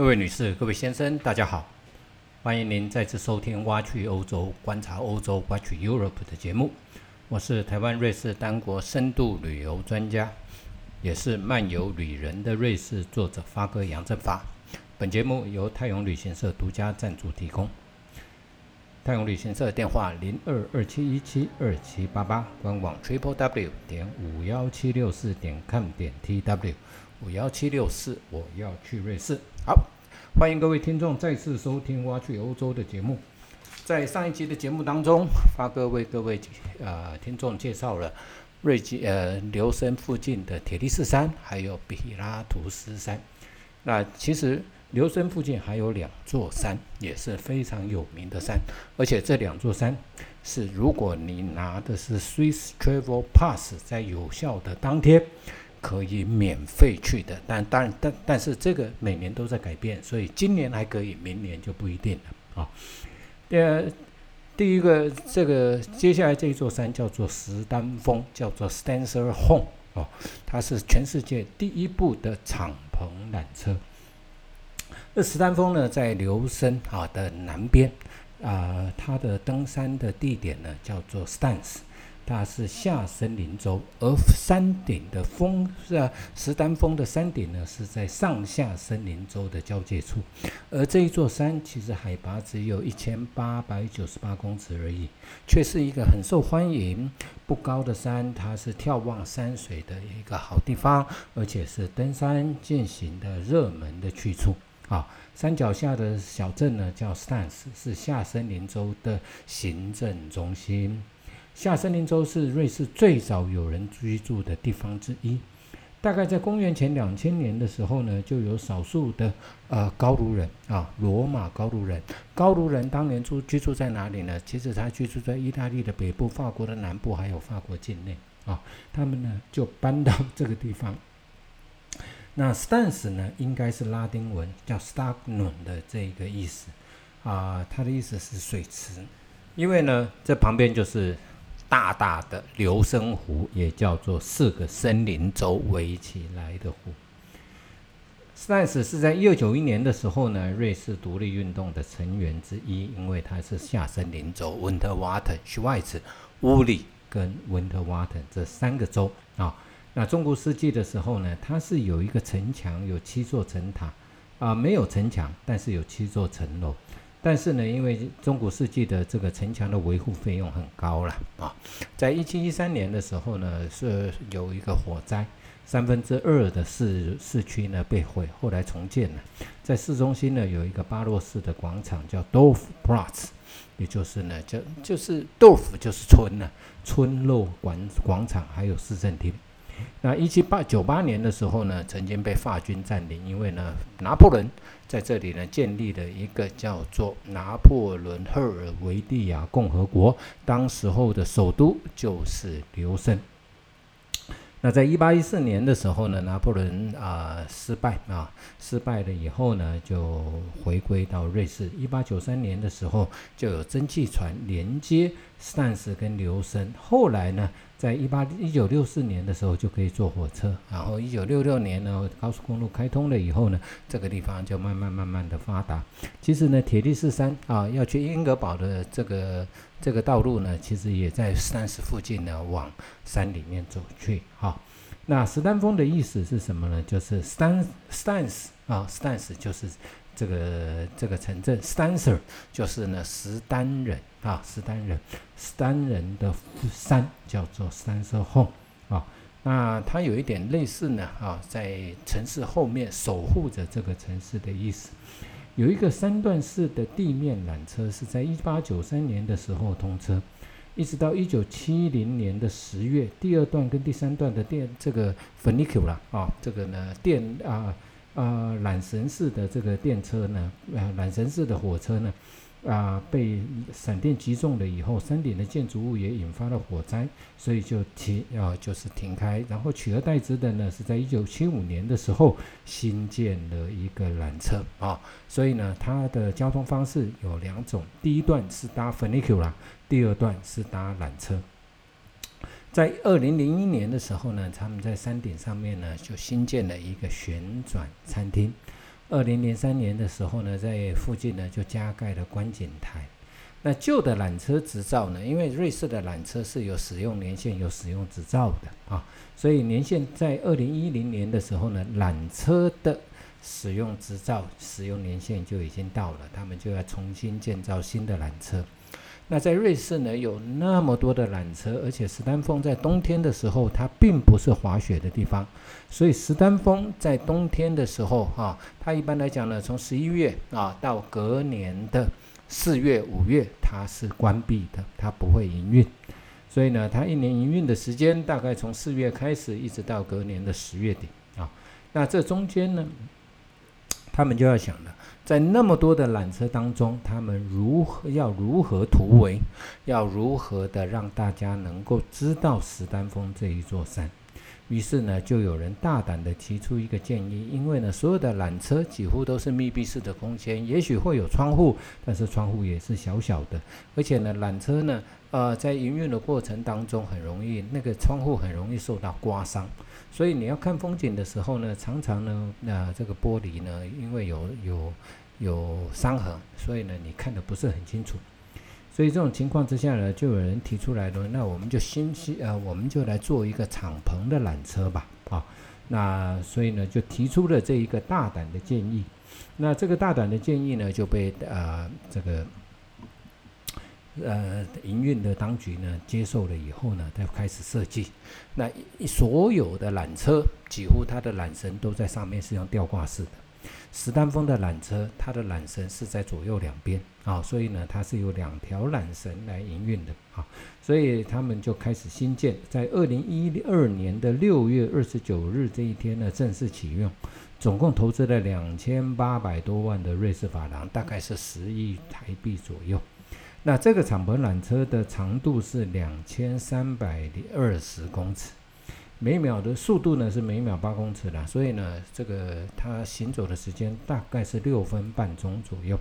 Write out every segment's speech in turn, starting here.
各位女士、各位先生，大家好！欢迎您再次收听《挖去欧洲观察欧洲 Watch Europe》的节目。我是台湾瑞士单国深度旅游专家，也是漫游旅人的瑞士作者发哥杨振发。本节目由太永旅行社独家赞助提供。太永旅行社电话零二二七一七二七八八，官网 triple w 点五幺七六四点 com 点 tw 五幺七六四，我要去瑞士。好，欢迎各位听众再次收听《挖去欧洲》的节目。在上一集的节目当中，发哥为各位呃听众介绍了瑞吉呃留森附近的铁力士山，还有比拉图斯山。那其实。留森附近还有两座山，也是非常有名的山，而且这两座山是如果你拿的是 Swiss Travel Pass，在有效的当天可以免费去的。但当然，但但是这个每年都在改变，所以今年还可以，明年就不一定了啊。呃，第一个这个接下来这一座山叫做石丹峰，叫做 Stanser Home 哦，它是全世界第一部的敞篷缆车。这石丹峰呢，在留森啊的南边，啊，它的登山的地点呢叫做 Stans，它是下森林州，而山顶的峰是啊，石丹峰的山顶呢是在上下森林州的交界处，而这一座山其实海拔只有一千八百九十八公尺而已，却是一个很受欢迎、不高的山，它是眺望山水的一个好地方，而且是登山健行的热门的去处。啊，山脚下的小镇呢叫 Stans，是下森林州的行政中心。下森林州是瑞士最早有人居住的地方之一。大概在公元前两千年的时候呢，就有少数的呃高卢人啊，罗马高卢人。高卢人当年住居住在哪里呢？其实他居住在意大利的北部、法国的南部，还有法国境内啊。他们呢就搬到这个地方。那 stance 呢，应该是拉丁文叫 stagnum 的这个意思啊，它的意思是水池，因为呢，这旁边就是大大的流森湖，也叫做四个森林洲围起来的湖。stance 是在一九九一年的时候呢，瑞士独立运动的成员之一，因为它是下森林州 Winterwater、Schweiz、乌里跟 Winterwater 这三个州啊。那中古世纪的时候呢，它是有一个城墙，有七座城塔，啊，没有城墙，但是有七座城楼。但是呢，因为中古世纪的这个城墙的维护费用很高了啊，在一七一三年的时候呢，是有一个火灾，三分之二的市市区呢被毁，后来重建了。在市中心呢有一个巴洛式的广场，叫 Dorfplatz，也就是呢，就就是 Dorf 就是村呢，村落广广场，还有市政厅。那一七八九八年的时候呢，曾经被法军占领，因为呢，拿破仑在这里呢建立了一个叫做拿破仑赫尔维蒂亚共和国，当时候的首都就是留森。那在一八一四年的时候呢，拿破仑啊失败啊，失败了以后呢，就回归到瑞士。一八九三年的时候，就有蒸汽船连接斯坦斯跟留森。后来呢，在一八一九六四年的时候就可以坐火车，然后一九六六年呢，高速公路开通了以后呢，这个地方就慢慢慢慢的发达。其实呢，铁力士山啊，要去英格堡的这个这个道路呢，其实也在斯坦斯附近呢，往山里面走去。好，那石丹峰的意思是什么呢？就是 stan 斯坦啊，stans 就是这个这个城镇，stanser 就是呢石丹人。啊，石丹人，斯丹人的山叫做三色 home 啊，那它有一点类似呢啊，在城市后面守护着这个城市的意思。有一个三段式的地面缆车是在一八九三年的时候通车，一直到一九七零年的十月，第二段跟第三段的电这个 funicular 啊，这个呢电啊啊缆绳式的这个电车呢，啊缆绳式的火车呢。啊，被闪电击中了以后，山顶的建筑物也引发了火灾，所以就停啊，就是停开。然后取而代之的呢，是在一九七五年的时候新建了一个缆车啊。所以呢，它的交通方式有两种：第一段是搭 funicular，第二段是搭缆车。在二零零一年的时候呢，他们在山顶上面呢就新建了一个旋转餐厅。二零零三年的时候呢，在附近呢就加盖了观景台。那旧的缆车执照呢？因为瑞士的缆车是有使用年限、有使用执照的啊，所以年限在二零一零年的时候呢，缆车的使用执照、使用年限就已经到了，他们就要重新建造新的缆车。那在瑞士呢，有那么多的缆车，而且石丹峰在冬天的时候，它并不是滑雪的地方，所以石丹峰在冬天的时候啊，它一般来讲呢，从十一月啊到隔年的。四月、五月它是关闭的，它不会营运，所以呢，它一年营运的时间大概从四月开始，一直到隔年的十月底啊。那这中间呢，他们就要想了，在那么多的缆车当中，他们如何要如何突围，要如何的让大家能够知道石丹峰这一座山。于是呢，就有人大胆地提出一个建议，因为呢，所有的缆车几乎都是密闭式的空间，也许会有窗户，但是窗户也是小小的，而且呢，缆车呢，呃，在营运的过程当中，很容易那个窗户很容易受到刮伤，所以你要看风景的时候呢，常常呢，那这个玻璃呢，因为有有有伤痕，所以呢，你看的不是很清楚。所以这种情况之下呢，就有人提出来了，那我们就新新呃，我们就来做一个敞篷的缆车吧，啊，那所以呢，就提出了这一个大胆的建议。那这个大胆的建议呢，就被呃这个呃营运的当局呢接受了以后呢，才开始设计。那所有的缆车几乎它的缆绳都在上面是用吊挂式的。石丹峰的缆车，它的缆绳是在左右两边啊，所以呢，它是有两条缆绳来营运的啊，所以他们就开始新建，在二零一二年的六月二十九日这一天呢，正式启用，总共投资了两千八百多万的瑞士法郎，大概是十亿台币左右。那这个敞篷缆车的长度是两千三百二十公尺。每秒的速度呢是每秒八公尺的，所以呢，这个它行走的时间大概是六分半钟左右。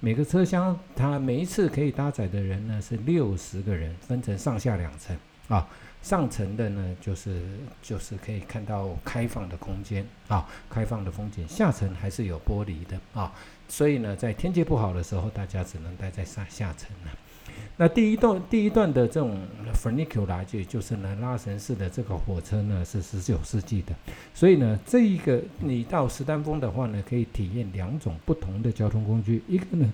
每个车厢它每一次可以搭载的人呢是六十个人，分成上下两层啊。上层的呢就是就是可以看到开放的空间啊，开放的风景。下层还是有玻璃的啊，所以呢，在天气不好的时候，大家只能待在上下层了。那第一段第一段的这种 funicula，就就是呢拉绳式的这个火车呢是十九世纪的，所以呢这一个你到石丹峰的话呢可以体验两种不同的交通工具，一个呢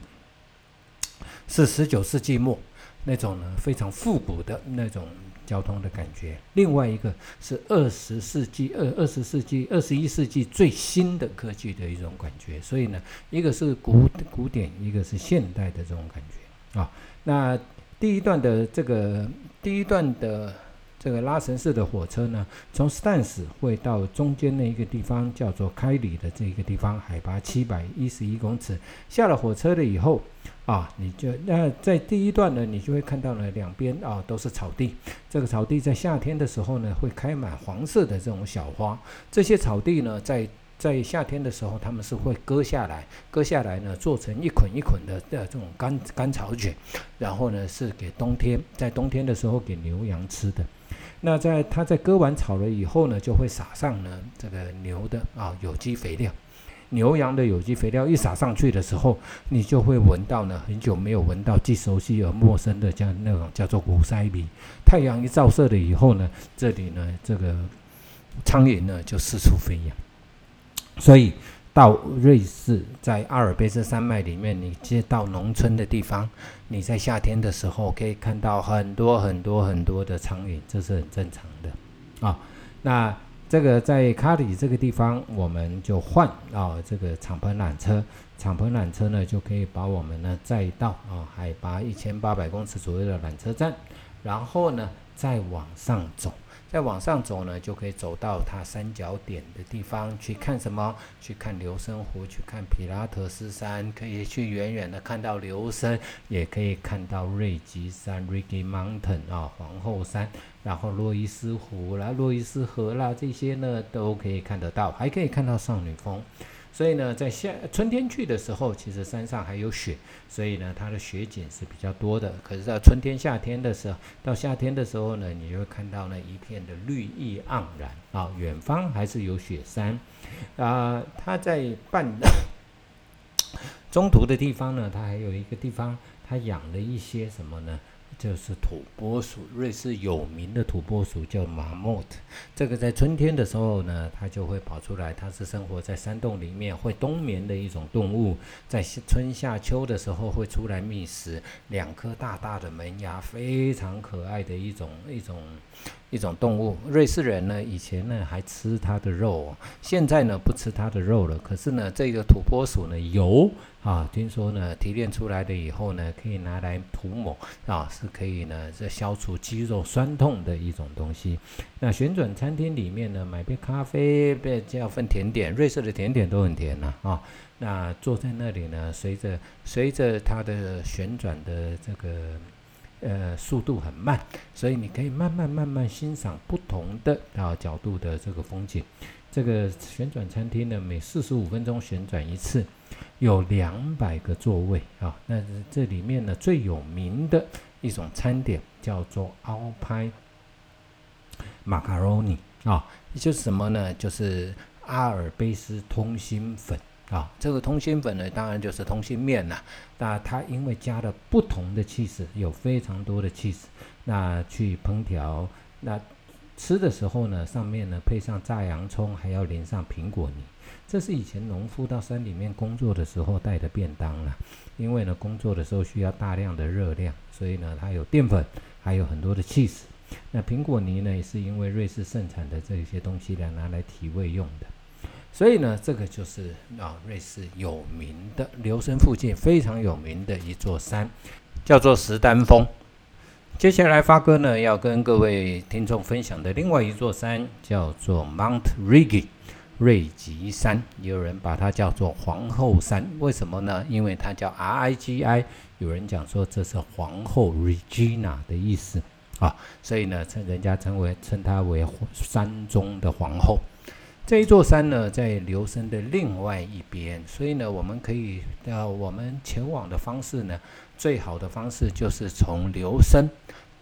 是十九世纪末那种呢非常复古的那种交通的感觉，另外一个是二十世纪二二十世纪二十一世纪最新的科技的一种感觉，所以呢一个是古古典，一个是现代的这种感觉啊，那。第一段的这个第一段的这个拉绳式的火车呢，从斯坦斯会到中间那一个地方叫做开里的这一个地方，海拔七百一十一公尺。下了火车了以后啊，你就那在第一段呢，你就会看到呢两边啊都是草地。这个草地在夏天的时候呢，会开满黄色的这种小花。这些草地呢，在在夏天的时候，他们是会割下来，割下来呢，做成一捆一捆的的这种干干草卷，然后呢是给冬天，在冬天的时候给牛羊吃的。那在它在割完草了以后呢，就会撒上呢这个牛的啊有机肥料，牛羊的有机肥料一撒上去的时候，你就会闻到呢很久没有闻到既熟悉而陌生的叫那种叫做古塞鼻。太阳一照射了以后呢，这里呢这个苍蝇呢就四处飞扬。所以到瑞士，在阿尔卑斯山脉里面，你接到农村的地方，你在夏天的时候可以看到很多很多很多的苍蝇，这是很正常的啊。那这个在卡里这个地方，我们就换啊这个敞篷缆车，敞篷缆车呢就可以把我们呢载到啊海拔一千八百公尺左右的缆车站，然后呢再往上走。再往上走呢，就可以走到它三角点的地方去看什么？去看流声湖，去看皮拉特斯山，可以去远远的看到流声，也可以看到瑞吉山 （Rigi Mountain） 啊，皇后山，然后洛伊斯湖啦、洛伊斯河啦，这些呢都可以看得到，还可以看到少女峰。所以呢，在夏春天去的时候，其实山上还有雪，所以呢，它的雪景是比较多的。可是到春天、夏天的时候，到夏天的时候呢，你就会看到那一片的绿意盎然啊，远方还是有雪山啊。它在半 中途的地方呢，它还有一个地方，它养了一些什么呢？就是土拨鼠，瑞士有名的土拨鼠叫马莫特。这个在春天的时候呢，它就会跑出来。它是生活在山洞里面，会冬眠的一种动物。在春夏秋的时候会出来觅食。两颗大大的门牙，非常可爱的一种一种一种动物。瑞士人呢，以前呢还吃它的肉，现在呢不吃它的肉了。可是呢，这个土拨鼠呢油。啊，听说呢，提炼出来的以后呢，可以拿来涂抹啊，是可以呢，这消除肌肉酸痛的一种东西。那旋转餐厅里面呢，买杯咖啡，别要份甜点，瑞士的甜点都很甜呐啊。那坐在那里呢，随着随着它的旋转的这个呃速度很慢，所以你可以慢慢慢慢欣赏不同的啊角度的这个风景。这个旋转餐厅呢，每四十五分钟旋转一次。有两百个座位啊，那这里面呢最有名的一种餐点叫做奥派马卡龙尼啊，就是什么呢？就是阿尔卑斯通心粉啊。这个通心粉呢，当然就是通心面呐。那它因为加了不同的气势，有非常多的气势，那去烹调，那吃的时候呢，上面呢配上炸洋葱，还要淋上苹果泥。这是以前农夫到山里面工作的时候带的便当了，因为呢工作的时候需要大量的热量，所以呢它有淀粉，还有很多的 cheese。那苹果泥呢也是因为瑞士盛产的这些东西呢拿来提味用的，所以呢这个就是啊瑞士有名的留声附近非常有名的一座山，叫做石丹峰。接下来发哥呢要跟各位听众分享的另外一座山叫做 Mount Rigi。瑞吉山，也有人把它叫做皇后山，为什么呢？因为它叫 R I G I，有人讲说这是皇后 Regina 的意思啊，所以呢，称人家称为称它为山中的皇后。这一座山呢，在留声的另外一边，所以呢，我们可以呃，我们前往的方式呢，最好的方式就是从留声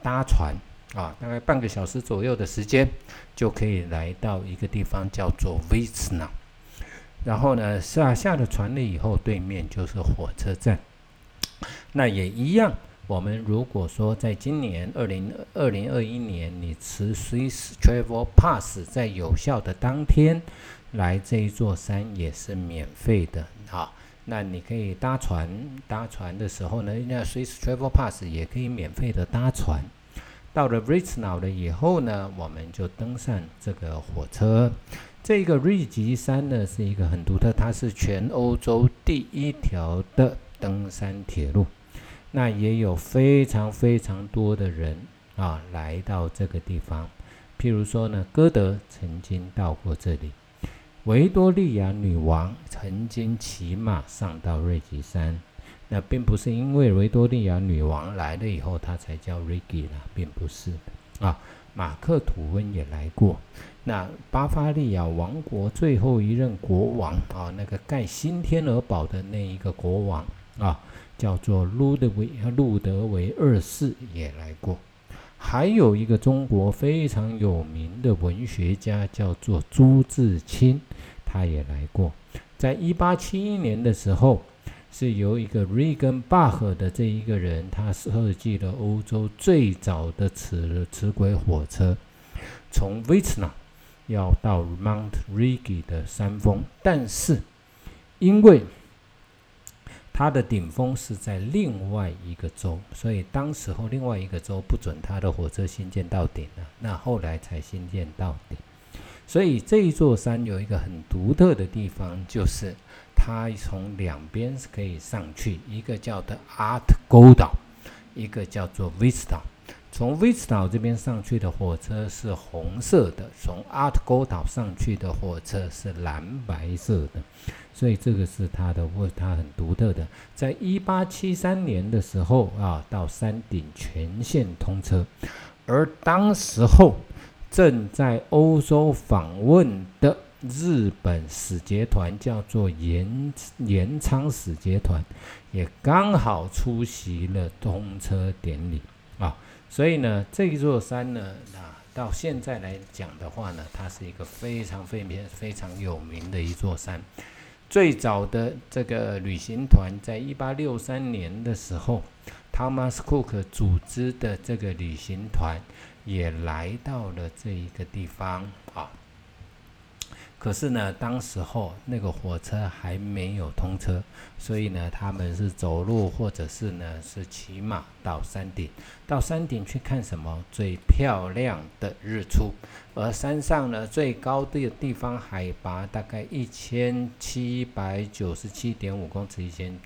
搭船。啊，大概半个小时左右的时间，就可以来到一个地方叫做 Vizna 然后呢，下下了船了以后，对面就是火车站。那也一样，我们如果说在今年二零二零二一年，你持 Swiss Travel Pass 在有效的当天来这一座山也是免费的啊。那你可以搭船，搭船的时候呢，那 Swiss Travel Pass 也可以免费的搭船。到了 r i t z n a u 了以后呢，我们就登上这个火车。这个瑞吉山呢是一个很独特，它是全欧洲第一条的登山铁路。那也有非常非常多的人啊来到这个地方。譬如说呢，歌德曾经到过这里，维多利亚女王曾经骑马上到瑞吉山。那并不是因为维多利亚女王来了以后，它才叫 Rigi 啦，并不是啊。马克吐温也来过。那巴伐利亚王国最后一任国王啊，那个盖新天鹅堡的那一个国王啊，叫做路德维路德维二世也来过。还有一个中国非常有名的文学家叫做朱自清，他也来过。在一八七一年的时候。是由一个 Regan Bach 的这一个人，他设计了欧洲最早的磁磁轨火车，从 v i t n a 要到 Mount Rigi 的山峰，但是因为它的顶峰是在另外一个州，所以当时候另外一个州不准它的火车新建到顶了，那后来才新建到顶。所以这一座山有一个很独特的地方，就是。它从两边是可以上去，一个叫的 Art 沟岛，一个叫做 Vista。从 Vista 这边上去的火车是红色的，从 Art 沟岛上去的火车是蓝白色的。所以这个是它的，它很独特的。在一八七三年的时候啊，到山顶全线通车，而当时候正在欧洲访问的。日本使节团叫做岩岩仓使节团，也刚好出席了通车典礼，所以呢，这一座山呢，啊，到现在来讲的话呢，它是一个非常非常非常有名的一座山。最早的这个旅行团，在一八六三年的时候，Thomas Cook 组织的这个旅行团也来到了这一个地方啊。可是呢，当时候那个火车还没有通车，所以呢，他们是走路或者是呢是骑马到山顶，到山顶去看什么最漂亮的日出。而山上呢最高的地方海拔大概一千七百九十七点五公尺，一千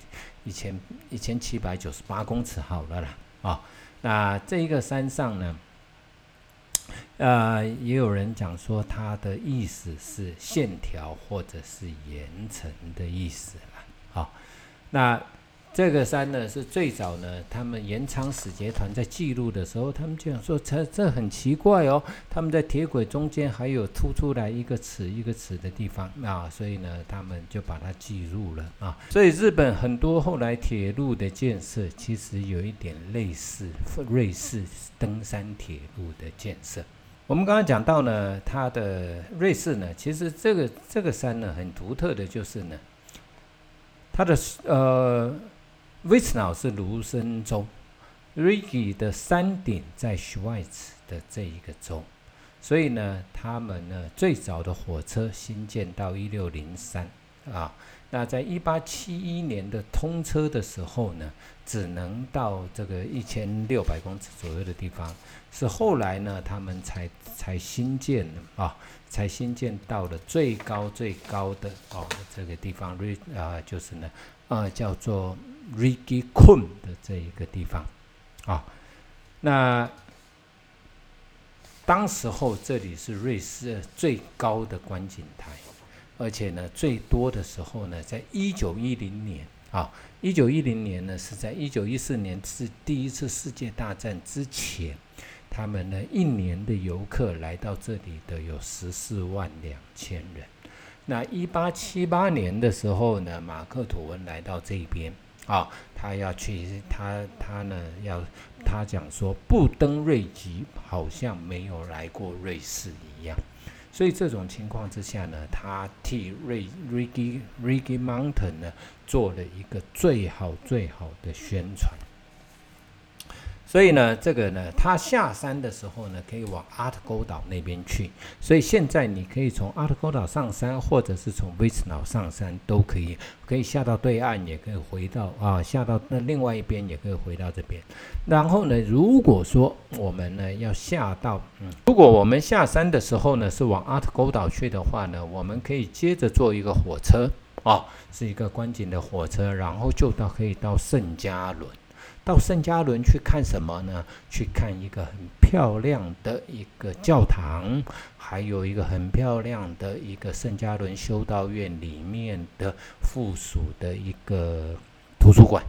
一千一千七百九十八公尺，好了啦啊。那这一个山上呢？呃，也有人讲说，它的意思是线条或者是岩层的意思了。好，那这个山呢，是最早呢，他们延昌使节团在记录的时候，他们就想说，这这很奇怪哦，他们在铁轨中间还有凸出来一个齿一个齿的地方啊，所以呢，他们就把它记录了啊。所以日本很多后来铁路的建设，其实有一点类似瑞士登山铁路的建设。我们刚刚讲到呢，它的瑞士呢，其实这个这个山呢，很独特的就是呢，它的呃，威斯瑙是卢森州，瑞吉的山顶在 Schweiz 的这一个州，所以呢，他们呢最早的火车新建到一六零三啊。那在一八七一年的通车的时候呢，只能到这个一千六百公尺左右的地方，是后来呢，他们才才新建的啊，才新建到了最高最高的哦这个地方瑞啊，就是呢啊叫做 Rigi Kun 的这一个地方啊，那当时候这里是瑞士最高的观景台。而且呢，最多的时候呢，在一九一零年啊，一九一零年呢是在一九一四年是第一次世界大战之前，他们呢一年的游客来到这里的有十四万两千人。那一八七八年的时候呢，马克吐温来到这边啊，他要去他他呢要他讲说不登瑞吉，好像没有来过瑞士一样。所以这种情况之下呢，他替瑞 Rigi Rigi Mountain 呢做了一个最好最好的宣传。所以呢，这个呢，他下山的时候呢，可以往阿特沟岛那边去。所以现在你可以从阿特沟岛上山，或者是从威斯瑙上山都可以，可以下到对岸，也可以回到啊，下到那另外一边也可以回到这边。然后呢，如果说我们呢要下到，嗯，如果我们下山的时候呢是往阿特沟岛去的话呢，我们可以接着坐一个火车，啊，是一个观景的火车，然后就到可以到圣加仑。到圣加仑去看什么呢？去看一个很漂亮的一个教堂，还有一个很漂亮的一个圣加仑修道院里面的附属的一个图书馆。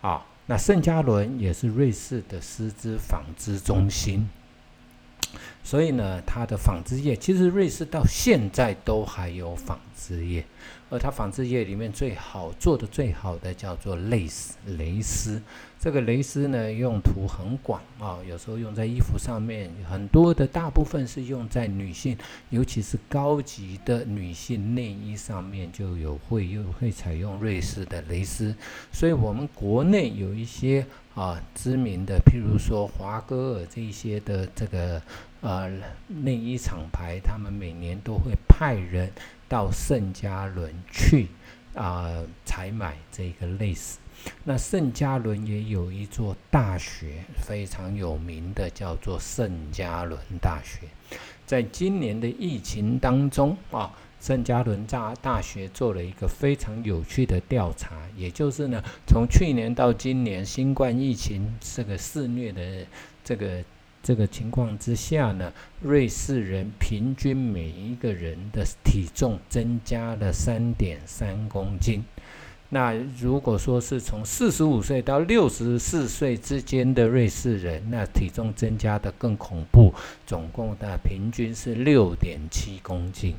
啊，那圣加仑也是瑞士的丝织纺织中心，所以呢，它的纺织业其实瑞士到现在都还有纺织业。而它纺织业里面最好做的最好的叫做蕾丝，蕾丝。这个蕾丝呢用途很广啊，有时候用在衣服上面，很多的大部分是用在女性，尤其是高级的女性内衣上面就有会又会采用瑞士的蕾丝。所以我们国内有一些啊知名的，譬如说华歌尔这一些的这个呃内衣厂牌，他们每年都会派人。到圣加仑去啊，采买这个类似。那圣加仑也有一座大学，非常有名的，叫做圣加仑大学。在今年的疫情当中啊，圣加仑大大学做了一个非常有趣的调查，也就是呢，从去年到今年新冠疫情这个肆虐的这个。这个情况之下呢，瑞士人平均每一个人的体重增加了三点三公斤。那如果说是从四十五岁到六十四岁之间的瑞士人，那体重增加的更恐怖，总共的平均是六点七公斤。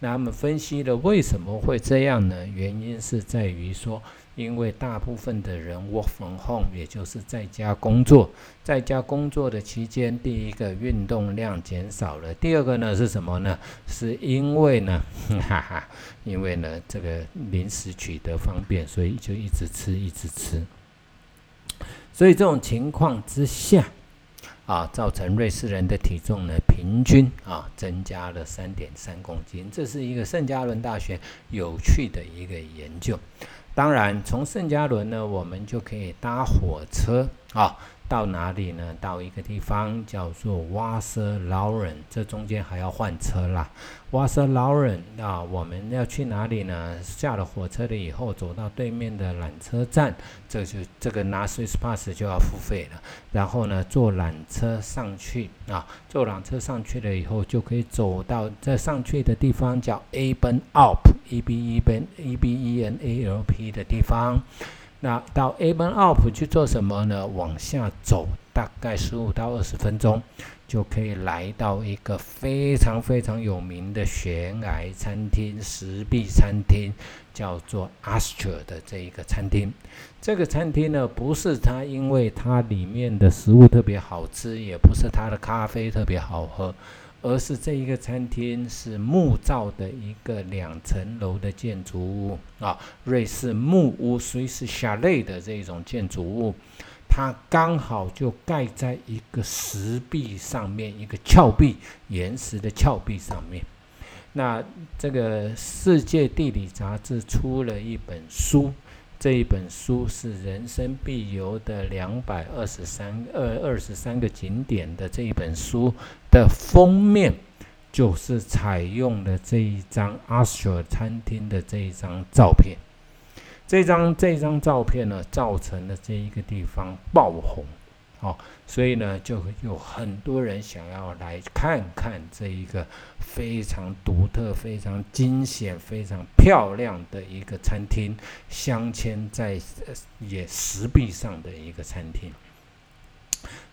那他们分析了为什么会这样呢？原因是在于说，因为大部分的人 work from home，也就是在家工作，在家工作的期间，第一个运动量减少了，第二个呢是什么呢？是因为呢，哈哈，因为呢这个临时取得方便，所以就一直吃，一直吃。所以这种情况之下。啊，造成瑞士人的体重呢，平均啊增加了三点三公斤。这是一个圣加伦大学有趣的一个研究。当然，从圣加伦呢，我们就可以搭火车啊。到哪里呢？到一个地方叫做瓦瑟劳人，这中间还要换车啦。瓦瑟劳人啊，我们要去哪里呢？下了火车了以后，走到对面的缆车站，这就这个拿 Swiss Pass 就要付费了。然后呢，坐缆车上去啊，坐缆车上去了以后，就可以走到这上去的地方叫 A Ben Alp，E B E B E B E N A L P 的地方。那到 Amen Up 去做什么呢？往下走大概十五到二十分钟，就可以来到一个非常非常有名的悬崖餐厅——石壁餐厅，叫做 Astor 的这一个餐厅。这个餐厅呢，不是它因为它里面的食物特别好吃，也不是它的咖啡特别好喝。而是这一个餐厅是木造的一个两层楼的建筑物啊，瑞士木屋，所以是下类的这种建筑物，它刚好就盖在一个石壁上面，一个峭壁，岩石的峭壁上面。那这个世界地理杂志出了一本书。这一本书是人生必游的两百二十三二二十三个景点的这一本书的封面，就是采用了这一张阿舍餐厅的这一张照片。这张这张照片呢，造成了这一个地方爆红。哦，所以呢，就有很多人想要来看看这一个非常独特、非常惊险、非常漂亮的一个餐厅，镶嵌在也石壁上的一个餐厅。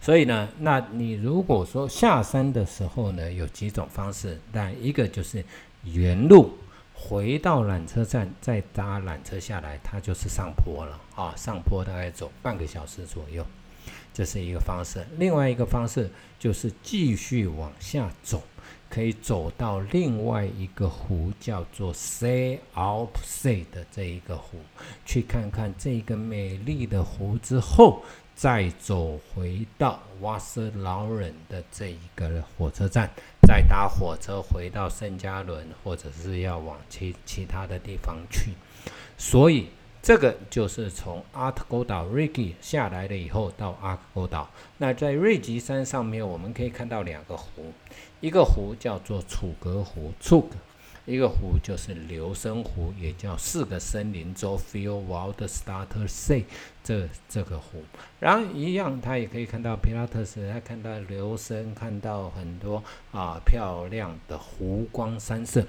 所以呢，那你如果说下山的时候呢，有几种方式，但一个就是原路回到缆车站，再搭缆车下来，它就是上坡了啊，上坡大概走半个小时左右。这是一个方式，另外一个方式就是继续往下走，可以走到另外一个湖，叫做 Say Alp Say 的这一个湖，去看看这个美丽的湖之后，再走回到瓦斯劳人的这一个火车站，再搭火车回到圣加伦，或者是要往其其他的地方去，所以。这个就是从阿特沟岛瑞吉下来了以后到阿克沟岛。那在瑞吉山上面，我们可以看到两个湖，一个湖叫做楚格湖 （Chug），一个湖就是留声湖，也叫四个森林州 （Feel Wild Starter Sea） 这这个湖。然后一样，它也可以看到皮拉特斯，他看到留声，看到很多啊漂亮的湖光山色。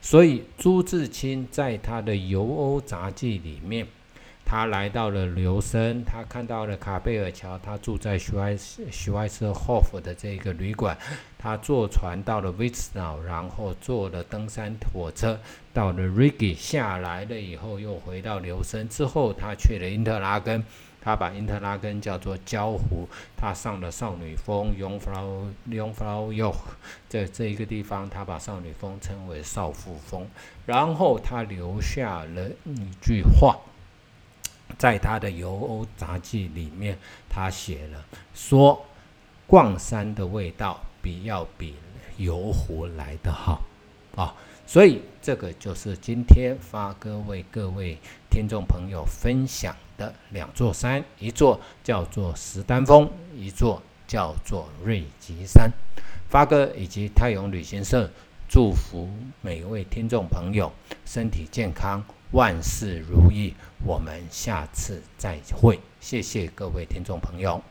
所以朱自清在他的《游欧杂记》里面，他来到了留声，他看到了卡贝尔桥，他住在徐怀徐怀斯霍夫的这个旅馆，他坐船到了维斯瑙，然后坐了登山火车到了 Rigi，下来了以后又回到留声，之后他去了因特拉根。他把因特拉根叫做焦湖，他上了少女峰 （Jungfrau Jungfrau Jo），在这一个地方，他把少女峰称为少妇峰。然后他留下了一句话，在他的游欧杂记里面，他写了说：“逛山的味道比要比游湖来的好。”啊，所以这个就是今天发哥为各位听众朋友分享。的两座山，一座叫做石丹峰，一座叫做瑞吉山。发哥以及泰永旅行社祝福每位听众朋友身体健康，万事如意。我们下次再会，谢谢各位听众朋友。